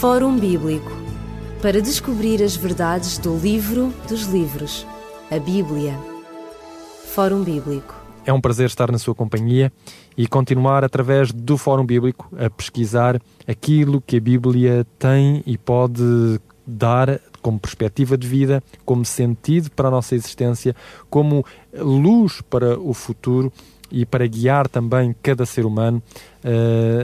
Fórum Bíblico para descobrir as verdades do livro dos livros, a Bíblia. Fórum Bíblico. É um prazer estar na sua companhia e continuar através do Fórum Bíblico a pesquisar aquilo que a Bíblia tem e pode dar como perspectiva de vida, como sentido para a nossa existência, como luz para o futuro e para guiar também cada ser humano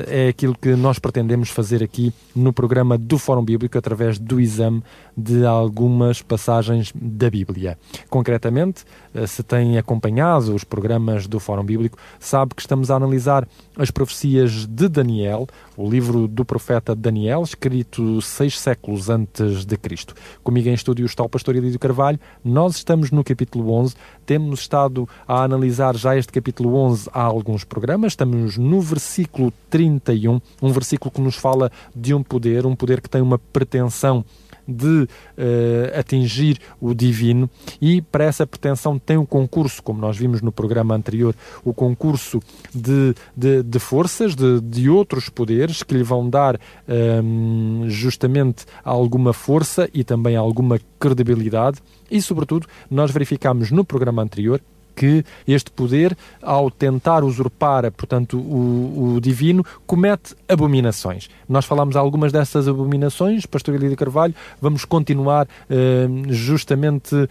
é aquilo que nós pretendemos fazer aqui no programa do Fórum Bíblico através do exame de algumas passagens da Bíblia. Concretamente, uh, se tem acompanhado os programas do Fórum Bíblico, sabe que estamos a analisar as profecias de Daniel, o livro do profeta Daniel, escrito seis séculos antes de Cristo. Comigo em estúdio está o pastor Elídio Carvalho. Nós estamos no capítulo 11. Temos estado a analisar já este capítulo 11 há alguns programas. Estamos no versículo versículo 31, um versículo que nos fala de um poder, um poder que tem uma pretensão de uh, atingir o divino. E para essa pretensão tem um concurso, como nós vimos no programa anterior, o concurso de, de, de forças, de, de, outros poderes que lhe vão dar um, ehm, justamente alguma força e também alguma credibilidade. E, sobretudo, nós verificamos no programa anterior que este poder, ao tentar usurpar, portanto, o, o divino, comete abominações. Nós falamos algumas dessas abominações, Pastor Elida Carvalho, vamos continuar uh, justamente uh,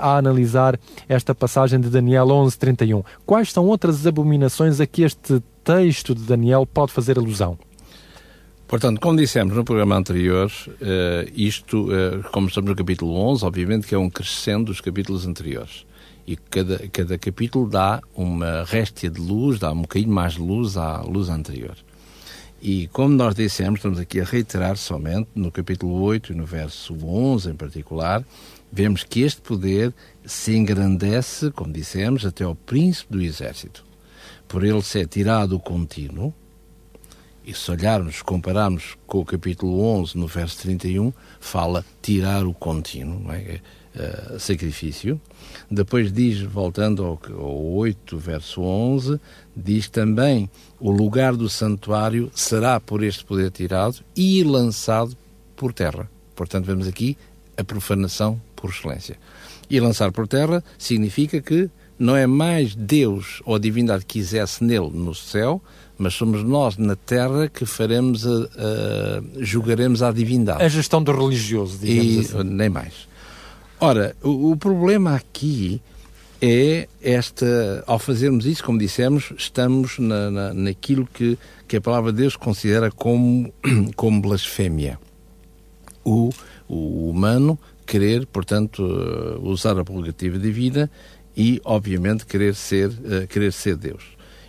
a analisar esta passagem de Daniel 11:31. Quais são outras abominações a que este texto de Daniel pode fazer alusão? Portanto, como dissemos no programa anterior, uh, isto, como estamos no capítulo 11, obviamente que é um crescendo dos capítulos anteriores e cada, cada capítulo dá uma réstia de luz, dá um bocadinho mais de luz à luz anterior. E como nós dissemos, estamos aqui a reiterar somente, no capítulo 8 e no verso 11 em particular, vemos que este poder se engrandece, como dissemos, até ao príncipe do exército. Por ele ser tirado o contínuo, e se olharmos, compararmos com o capítulo 11, no verso 31, fala tirar o contínuo, é? Uh, sacrifício. Depois diz, voltando ao, ao 8, verso 11, diz também: o lugar do santuário será por este poder tirado e lançado por terra. Portanto, vemos aqui a profanação por excelência. E lançar por terra significa que não é mais Deus ou a divindade que quisesse nele no céu, mas somos nós na terra que faremos a, a julgaremos a divindade. A gestão do religioso, digamos e, assim. Nem mais. Ora, o, o problema aqui é esta, ao fazermos isso, como dissemos, estamos na, na, naquilo que, que a palavra de Deus considera como, como blasfémia. O, o humano querer, portanto, uh, usar a prerrogativa divina e, obviamente, querer ser, uh, querer ser Deus.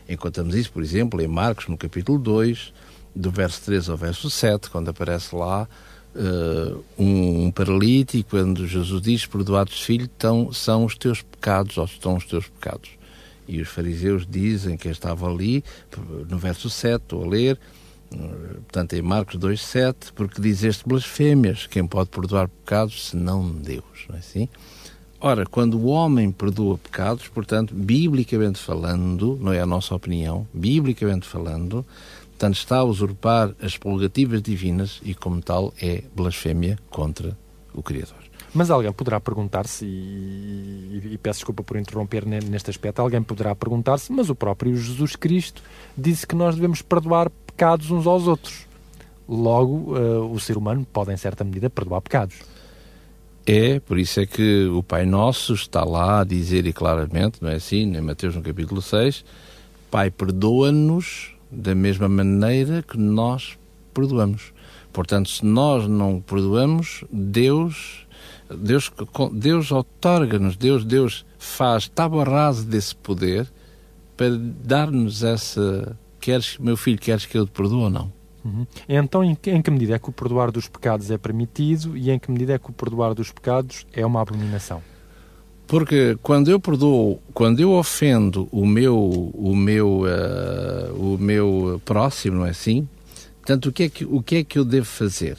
Encontramos isso, por exemplo, em Marcos, no capítulo 2, do verso 3 ao verso 7, quando aparece lá uh, um, paralítico, quando Jesus diz: Perdoados, filho, tão, são os teus pecados, ou estão os teus pecados. E os fariseus dizem que estava ali, no verso 7, estou a ler, portanto em Marcos 2, 7, porque diz este blasfémias: quem pode perdoar pecados senão Deus, não é assim? Ora, quando o homem perdoa pecados, portanto, biblicamente falando, não é a nossa opinião, biblicamente falando, Portanto, está a usurpar as prerrogativas divinas e, como tal, é blasfémia contra o Criador. Mas alguém poderá perguntar-se, e, e, peço desculpa por interromper neste aspecto, alguém poderá perguntar-se, mas o próprio Jesus Cristo disse que nós devemos perdoar pecados uns aos outros. Logo, uh, o ser humano pode, em certa medida, perdoar pecados. É, por isso é que o Pai Nosso está lá a dizer e claramente, não é assim, em Mateus no capítulo 6, Pai, perdoa-nos da mesma maneira que nós perdoamos. Portanto, se nós não perdoamos, Deus Deus, Deus otorga-nos, Deus, Deus faz tábua rasa desse poder para dar-nos essa. Queres, meu filho, queres que eu te perdoe ou não? Uhum. Então, em que, em que medida é que o perdoar dos pecados é permitido e em que medida é que o perdoar dos pecados é uma abominação? Porque quando eu perdoo, quando eu ofendo o meu, o meu, uh, o meu próximo, não é assim? Portanto, o que é que, o que, é que eu devo fazer?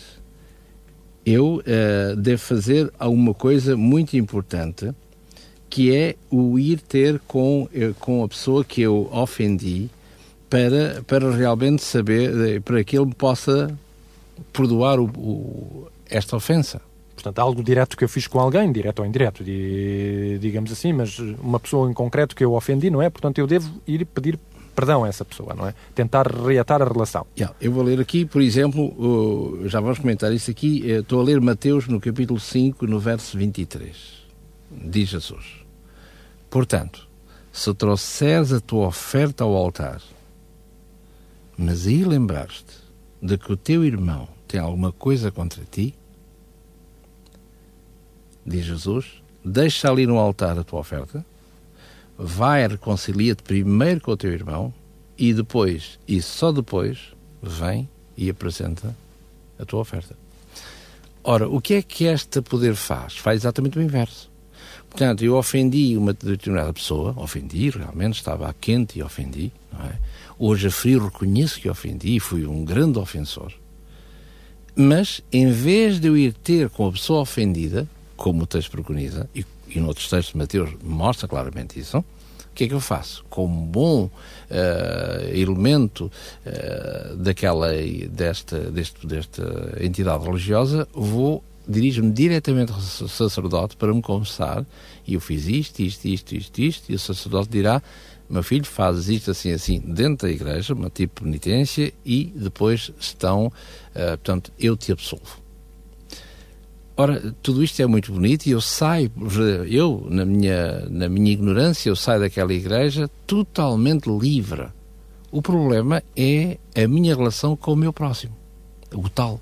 Eu uh, devo fazer alguma coisa muito importante, que é o ir ter com, uh, com a pessoa que eu ofendi para, para realmente saber, para que ele possa perdoar o, o, esta ofensa. Portanto, algo direto que eu fiz com alguém, direto ou indireto, digamos assim, mas uma pessoa em concreto que eu ofendi, não é? Portanto, eu devo ir pedir perdão a essa pessoa, não é? Tentar reatar a relação. Yeah, eu vou ler aqui, por exemplo, já vamos comentar isso aqui, uh, estou a ler Mateus no capítulo 5, no verso 23. Diz Jesus: Portanto, se trouxeres a tua oferta ao altar, mas aí lembraste de que o teu irmão tem alguma coisa contra ti, diz Jesus, deixa ali no altar a tua oferta, vai reconcilia-te primeiro com o teu irmão e depois, e só depois, vem e apresenta a tua oferta. Ora, o que é que este poder faz? Faz exatamente o inverso. Portanto, eu ofendi uma determinada pessoa, ofendi, realmente estava quente e ofendi, não é? Hoje a frio reconheço que ofendi e fui um grande ofensor. Mas, em vez de eu ir ter com a pessoa ofendida, como o texto preconiza, e, e noutros textos de Mateus mostra claramente isso, o que é que eu faço? Como bom uh, elemento uh, daquela, desta, deste, desta entidade religiosa, vou dirijo-me diretamente ao sacerdote para me confessar e eu fiz isto, isto, isto, isto, isto, e o sacerdote dirá meu filho faz isto assim, assim, dentro da igreja, uma tipo de penitência, e depois estão, uh, portanto, eu te absolvo. Ora, tudo isto é muito bonito e eu saio, eu, na minha, na minha ignorância, eu saio daquela igreja totalmente livre. O problema é a minha relação com o meu próximo, o tal.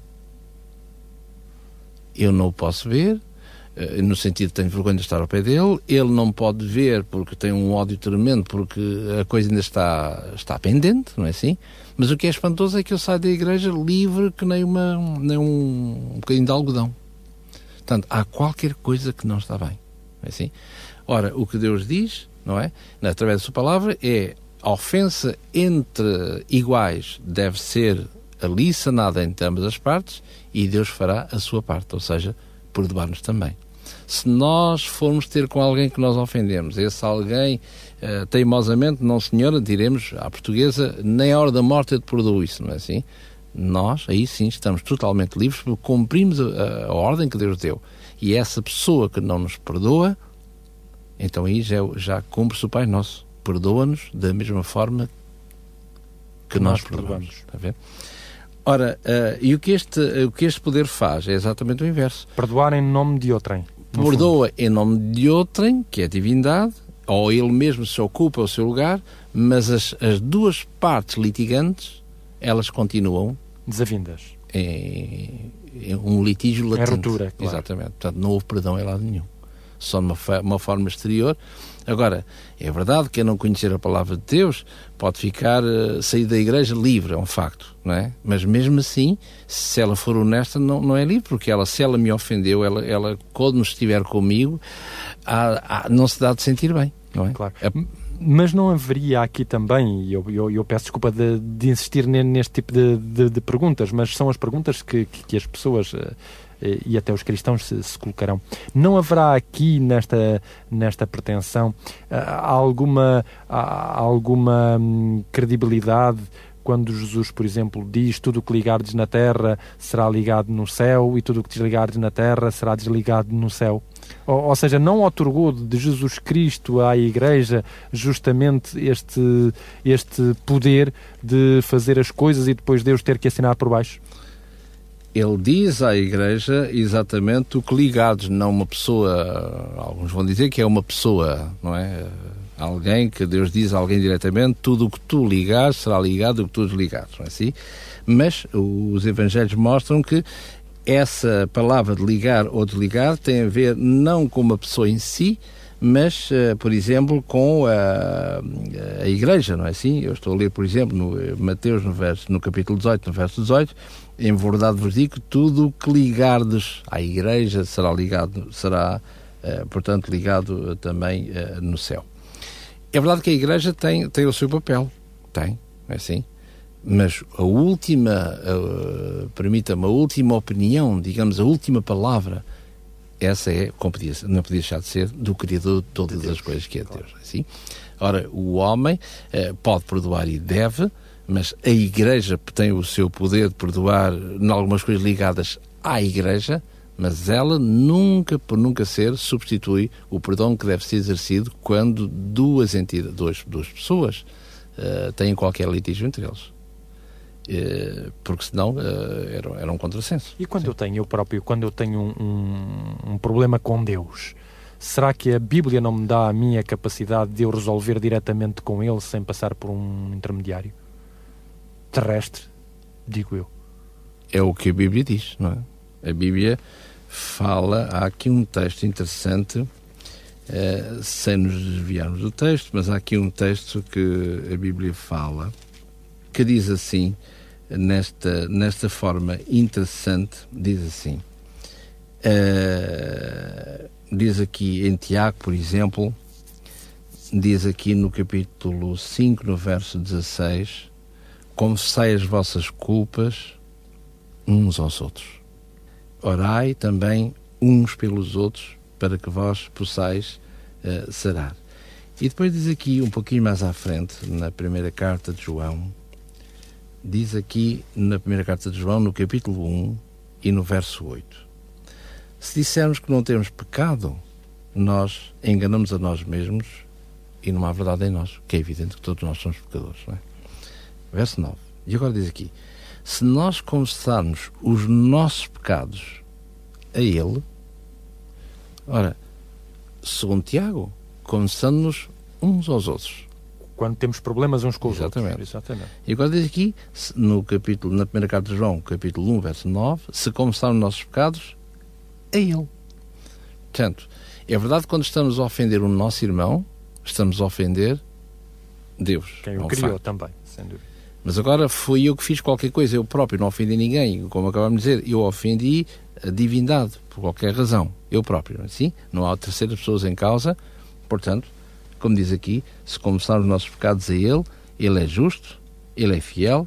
Eu não o posso ver, eh, no sentido de tenho vergonha de estar ao pé dele, ele não pode ver porque tem um ódio tremendo, porque a coisa ainda está, está pendente, não é assim? Mas o que é espantoso é que eu saio da igreja livre que nem, uma, nem um, um bocadinho de algodão. Portanto, há qualquer coisa que não está bem, é assim? Ora, o que Deus diz, não é? Através da sua palavra, é a ofensa entre iguais deve ser ali sanada entre ambas as partes e Deus fará a sua parte, ou seja, perdoar-nos também. Se nós formos ter com alguém que nós ofendemos, esse alguém uh, teimosamente, não senhora, diremos à portuguesa, nem a hora da morte eu te perdoo isso, não é assim? Nós, aí sim, estamos totalmente livres porque cumprimos a, a ordem que Deus deu. E essa pessoa que não nos perdoa, então aí já, já cumpre-se o Pai Nosso. Perdoa-nos da mesma forma que, que nós, nós perdoamos. perdoamos. Ora, uh, e o que, este, o que este poder faz é exatamente o inverso. Perdoar em nome de outrem. Perdoa fundo. em nome de outrem, que é a divindade, ou ele mesmo se ocupa o seu lugar, mas as, as duas partes litigantes, elas continuam... Desavindas. Em, em um litígio latente. Em ruptura, claro. Exatamente. Portanto, não houve perdão em lado nenhum. Só de uma, uma forma exterior, Agora, é verdade que quem não conhecer a palavra de Deus pode ficar, uh, sair da igreja livre, é um facto, não é? Mas mesmo assim, se ela for honesta, não, não é livre, porque ela, se ela me ofendeu, ela, ela quando estiver comigo, há, há, não se dá de sentir bem, não é? Claro. É... Mas não haveria aqui também, e eu, eu, eu, peço desculpa de, de insistir neste tipo de, de, de, perguntas, mas são as perguntas que, que, que as pessoas uh, eh, e até os cristãos se, se, colocarão. Não haverá aqui nesta, nesta pretensão eh, alguma, alguma hum, credibilidade quando Jesus, por exemplo, diz tudo o que ligardes na terra será ligado no céu e tudo o que desligardes na terra será desligado no céu. Ou, ou, seja, não otorgou de Jesus Cristo à Igreja justamente este, este poder de fazer as coisas e depois Deus ter que assinar por baixo? ele diz à Igreja exatamente o que ligados, não uma pessoa, alguns vão dizer que é uma pessoa, não é? Alguém que Deus diz a alguém diretamente, tudo o que tu ligares será ligado o que tu desligares, não é assim? Mas os Evangelhos mostram que essa palavra de ligar ou desligar tem a ver não com uma pessoa em si, mas, uh, por exemplo, com a, a Igreja, não é assim? Eu estou a ler, por exemplo, no Mateus, no, verso, no capítulo 18, no verso 18, em verdade vos digo tudo o que ligardes à Igreja será ligado, será, uh, portanto, ligado também no céu. É verdade que a Igreja tem, tem o seu papel, tem, é assim, mas a última, permita-me, a última opinião, digamos, a última palavra, essa é, como podia, não podia deixar de ser, do Criador de todas as coisas que é Deus, é assim. Ora, o homem pode perdoar e deve, mas a Igreja tem o seu poder de perdoar em algumas coisas ligadas à Igreja, mas ela nunca, por nunca ser, substitui o perdão que deve ser exercido quando duas entidades, duas, duas pessoas uh, têm qualquer litígio entre eles. Uh, porque senão uh, era, era um contrassenso. E quando Sim. eu tenho, eu próprio, quando eu tenho um, um, um problema com Deus, será que a Bíblia não me dá a minha capacidade de eu resolver diretamente com Ele sem passar por um intermediário? Terrestre, digo eu. É o que a Bíblia diz, não é? A Bíblia fala, há aqui um texto interessante, eh, sem nos desviarmos do texto, mas há aqui um texto que a Bíblia fala, que diz assim, nesta, nesta forma interessante, diz assim, uh, diz aqui em Tiago, por exemplo, diz aqui no capítulo 5, no verso 16, confessai as vossas culpas uns aos outros orai também uns pelos outros para que vós possais uh, sarar. E depois diz aqui, um pouquinho mais à frente, na primeira carta de João, diz aqui na primeira carta de João, no capítulo 1 e no verso 8: Se dissermos que não temos pecado, nós enganamos a nós mesmos e não há verdade em nós, que é evidente que todos nós somos pecadores. Não é? Verso 9. E agora diz aqui: se nós confessarmos os nossos pecados a Ele, ora, segundo Tiago, confessando-nos uns aos outros. Quando temos problemas uns com os Exatamente. outros. Exatamente. E agora diz aqui, no capítulo, na primeira carta de João, capítulo 1, verso 9, se confessarmos os nossos pecados, a Ele. Portanto, é verdade que quando estamos a ofender o nosso irmão, estamos a ofender Deus. Quem o criou facto. também, sem dúvida. Mas agora fui eu que fiz qualquer coisa, eu próprio, não ofendi ninguém. Como acabamos de dizer, eu ofendi a divindade, por qualquer razão. Eu próprio, assim? Não há terceiras pessoas em causa. Portanto, como diz aqui, se confessarmos os nossos pecados a Ele, Ele é justo, Ele é fiel,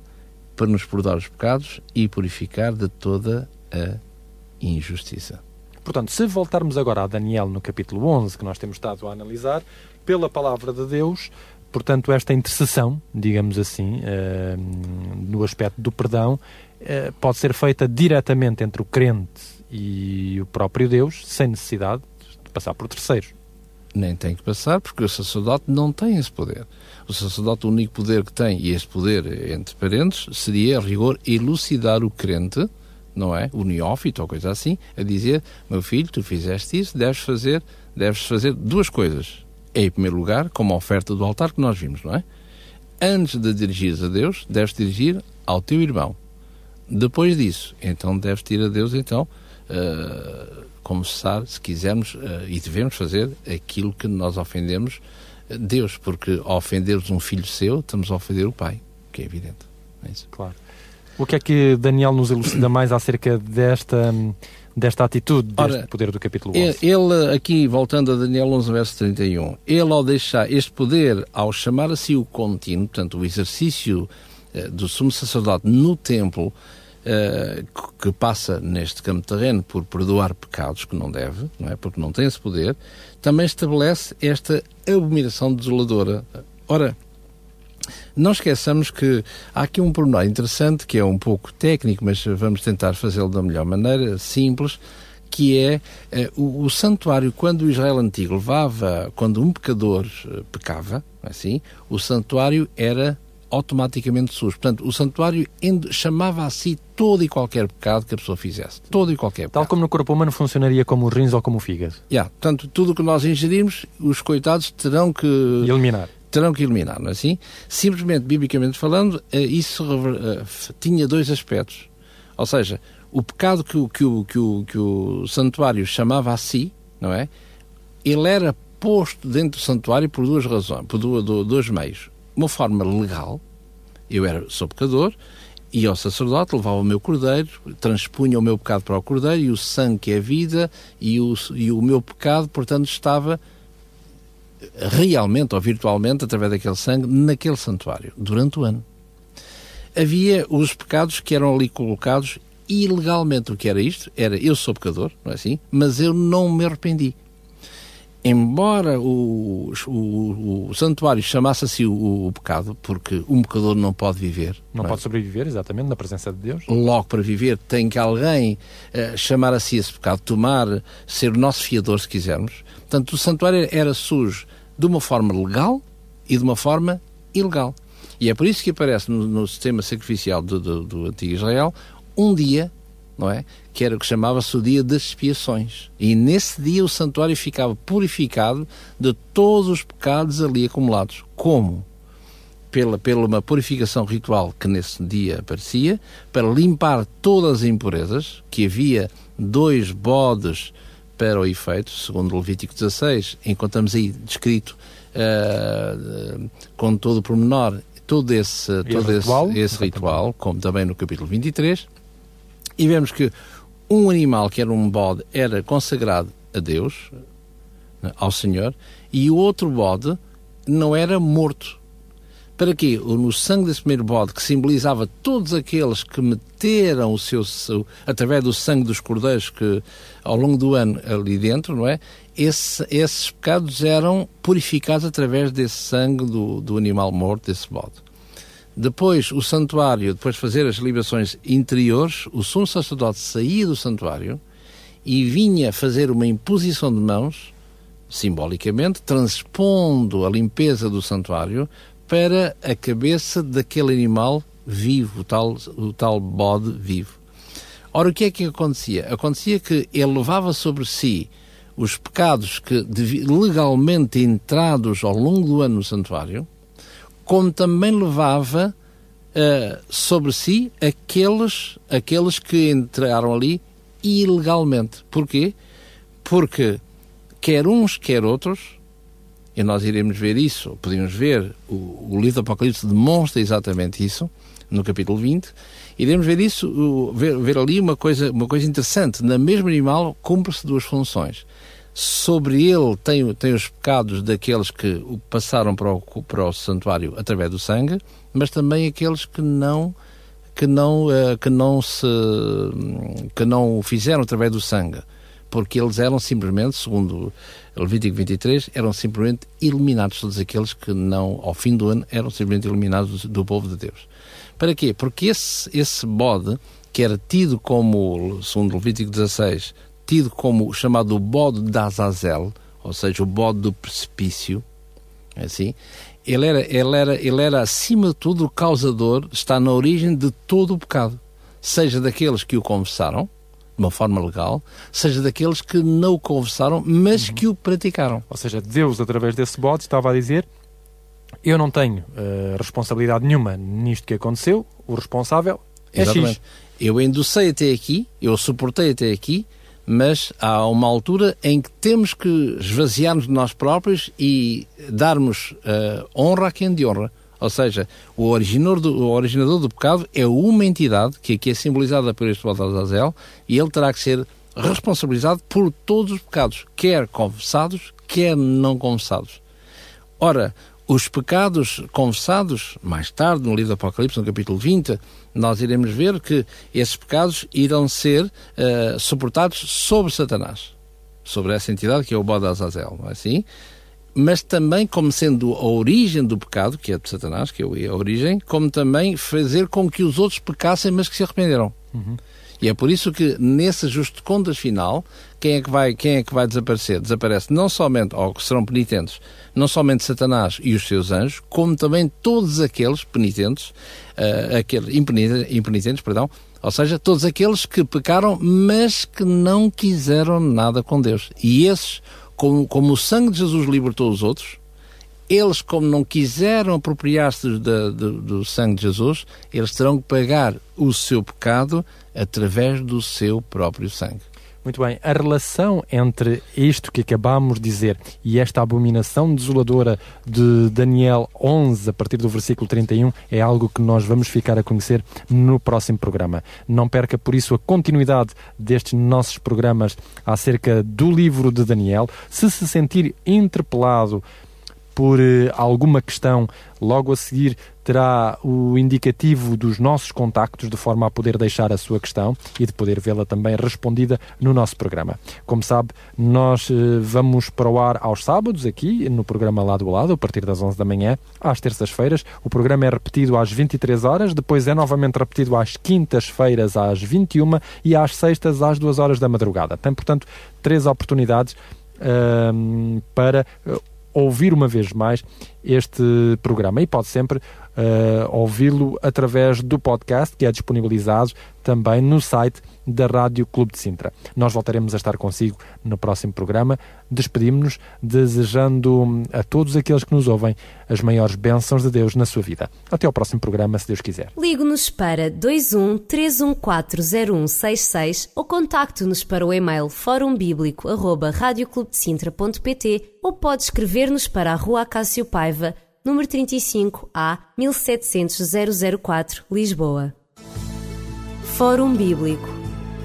para nos perdoar os pecados e purificar de toda a injustiça. Portanto, se voltarmos agora a Daniel no capítulo 11, que nós temos estado a analisar, pela palavra de Deus, Portanto, esta intercessão, digamos assim, uh, no aspecto do perdão, uh, pode ser feita diretamente entre o crente e o próprio Deus, sem necessidade de passar por terceiros. Nem tem que passar, porque o sacerdote não tem esse poder. O sacerdote, o único poder que tem, e esse poder, entre parentes, seria, a rigor, elucidar o crente, não é? O neófito ou coisa assim, a dizer: meu filho, tu fizeste isso, deves fazer, deves fazer duas coisas em primeiro lugar, como a oferta do altar que nós vimos, não é? Antes de dirigires a Deus, deves dirigir ao teu irmão. Depois disso, então deves ir a Deus, então, uh, confessar, se quisermos, uh, e devemos fazer aquilo que nós ofendemos Deus, porque ao ofendermos um filho seu, estamos a ofender o Pai, que é evidente. É? Claro. O que é que Daniel nos elucida mais acerca desta desta atitude, deste Ora, poder do capítulo 11? Ele, aqui, voltando a Daniel 11, verso 31, ele ao deixar este poder, ao chamar a si o contínuo, portanto, o exercício eh, do sumo sacerdote no templo, eh, que passa neste campo terreno por perdoar pecados que não deve, não é? porque não tem esse poder, também estabelece esta abominação desoladora. Ora, não esqueçamos que há aqui um pormenor interessante, que é um pouco técnico, mas vamos tentar fazê-lo da melhor maneira, simples, que é eh, o, o, santuário, quando o Israel antigo levava, quando um pecador eh, pecava, é assim, o santuário era automaticamente sujo. Portanto, o santuário chamava a si todo e qualquer pecado que a pessoa fizesse. Todo e qualquer pecado. Tal como no corpo humano funcionaria como os rins ou como o fígado. Yeah, portanto, tudo o que nós ingerimos, os coitados terão que... Eliminar terão que eliminar, não é assim? Simplesmente, biblicamente falando, eh, isso eh, tinha dois aspectos. Ou seja, o pecado que o, que o, que o, que o santuário chamava a si, não é? Ele era posto dentro do santuário por duas razões, por dois, dois meios. Uma forma legal, eu era, sou pecador, e ao sacerdote levava o meu cordeiro, transpunha o meu pecado para o cordeiro, e o sangue é vida, e o, e o meu pecado, portanto, estava realmente ou virtualmente, através daquele sangue, naquele santuário, durante o ano. Havia os pecados que eram ali colocados ilegalmente. O que era isto? Era eu sou pecador, não é assim? Mas eu não me arrependi. Embora o, o, o santuário chamasse assim o, o, pecado, porque um pecador não pode viver. Não, não é? pode sobreviver, exatamente, na presença de Deus. Logo, para viver, tem que alguém uh, chamar a si esse pecado, tomar, ser o nosso fiador, se quisermos. Portanto, o santuário era sujo de uma forma legal e de uma forma ilegal. E é por isso que aparece no, no sistema sacrificial do, do, do antigo Israel um dia não é? Que era o que chamava-se o dia das expiações. E nesse dia o santuário ficava purificado de todos os pecados ali acumulados. Como? Pela, pela uma purificação ritual que nesse dia aparecia, para limpar todas as impurezas, que havia dois bodes para o efeito, segundo Levítico 16, encontramos aí descrito uh, com todo o pormenor todo esse, todo ritual, esse, esse ritual, como também no capítulo 23, e vemos que um animal que era um bode era consagrado a Deus, né, ao Senhor, e o outro bode não era morto. Para quê? No sangue desse primeiro bode, que simbolizava todos aqueles que meteram o seu, seu através do sangue dos cordeiros que ao longo do ano ali dentro, não é? Esse, esses pecados eram purificados através desse sangue do, do animal morto, desse bode. Depois, o santuário, depois de fazer as libações interiores, o sumo sacerdote saía do santuário e vinha fazer uma imposição de mãos, simbolicamente, transpondo a limpeza do santuário para a cabeça daquele animal vivo, o tal, o tal bode vivo. Ora, o que é que acontecia? Acontecia que ele levava sobre si os pecados que legalmente entrados ao longo do ano no santuário, como também levava uh, sobre si aqueles, aqueles que entraram ali ilegalmente. Porquê? Porque quer uns, quer outros, e nós iremos ver isso, podemos ver, o, o livro do Apocalipse demonstra exatamente isso, no capítulo 20, iremos ver isso, ver, ver ali uma coisa, uma coisa interessante. Na mesma animal cumpre-se duas funções sobre ele tem, tem os pecados daqueles que passaram para o, para o santuário através do sangue, mas também aqueles que não que não uh, que não se que não o fizeram através do sangue, porque eles eram simplesmente, segundo Levítico 23, eram simplesmente eliminados todos aqueles que não ao fim do ano eram simplesmente eliminados do, do povo de Deus. Para quê? Porque esse esse bode que era tido como, segundo Levítico 16, tido como o chamado bode de Azazel, ou seja, o bode do precipício, é assim, ele era, ele, era, ele era, acima de tudo, o causador, está na origem de todo o pecado. Seja daqueles que o confessaram, de uma forma legal, seja daqueles que não o confessaram, mas uhum. que o praticaram. Ou seja, Deus, através desse bode, estava a dizer: Eu não tenho uh, responsabilidade nenhuma nisto que aconteceu, o responsável é Exatamente. X. Eu enducei até aqui, eu suportei até aqui, mas há uma altura em que temos que esvaziar-nos de nós próprios e darmos uh, honra a quem de honra. Ou seja, o originador, do, o originador do pecado é uma entidade que aqui é simbolizada por este Baldazazel e ele terá que ser responsabilizado por todos os pecados, quer confessados, quer não confessados. Ora, os pecados confessados, mais tarde, no livro do Apocalipse, no capítulo 20, nós iremos ver que esses pecados irão ser uh, suportados sobre Satanás, sobre essa entidade que é o bode Azazel, não é assim? Mas também como sendo a origem do pecado, que é de Satanás, que é a origem, como também fazer com que os outros pecassem, mas que se arrependeram. Uhum. E é por isso que nesse ajuste de contas final, quem é que vai, quem é que vai desaparecer? Desaparece não somente, ou que serão penitentes, não somente Satanás e os seus anjos, como também todos aqueles penitentes, uh, aqueles impenitentes, impenitentes, perdão, ou seja, todos aqueles que pecaram, mas que não quiseram nada com Deus. E esses, como, como o sangue de Jesus libertou os outros, eles, como não quiseram apropriar-se do, do, do, sangue de Jesus, eles terão que pagar o seu pecado através do seu próprio sangue. Muito bem, a relação entre isto que acabamos de dizer e esta abominação desoladora de Daniel 11, a partir do versículo 31, é algo que nós vamos ficar a conhecer no próximo programa. Não perca, por isso, a continuidade destes nossos programas acerca do livro de Daniel. Se se sentir interpelado por eh, alguma questão, logo a seguir terá o indicativo dos nossos contactos, de forma a poder deixar a sua questão e de poder vê-la também respondida no nosso programa. Como sabe, nós eh, vamos para o ar aos sábados, aqui no programa Lado a Lado, a partir das 11 da manhã, às terças-feiras. O programa é repetido às 23 horas, depois é novamente repetido às quintas-feiras, às 21 e às sextas, às 2 horas da madrugada. Tem, portanto, três oportunidades uh, para uh, ouvir uma vez mais este programa. E pode sempre uh, ouvi-lo através do podcast que é disponibilizado também no site da Rádio Clube de Sintra. Nós voltaremos a estar consigo no próximo programa. Despedimos-nos desejando a todos aqueles que nos ouvem as maiores bênçãos de Deus na sua vida. Até ao próximo programa, se Deus quiser. Ligue-nos para 21 3140166 ou contacte-nos para o e-mail forumbíblico.radioclubdecintra.pt ou pode escrever-nos para a Rua Acácio Paiva, número 35 A 1700 004, Lisboa. Fórum Bíblico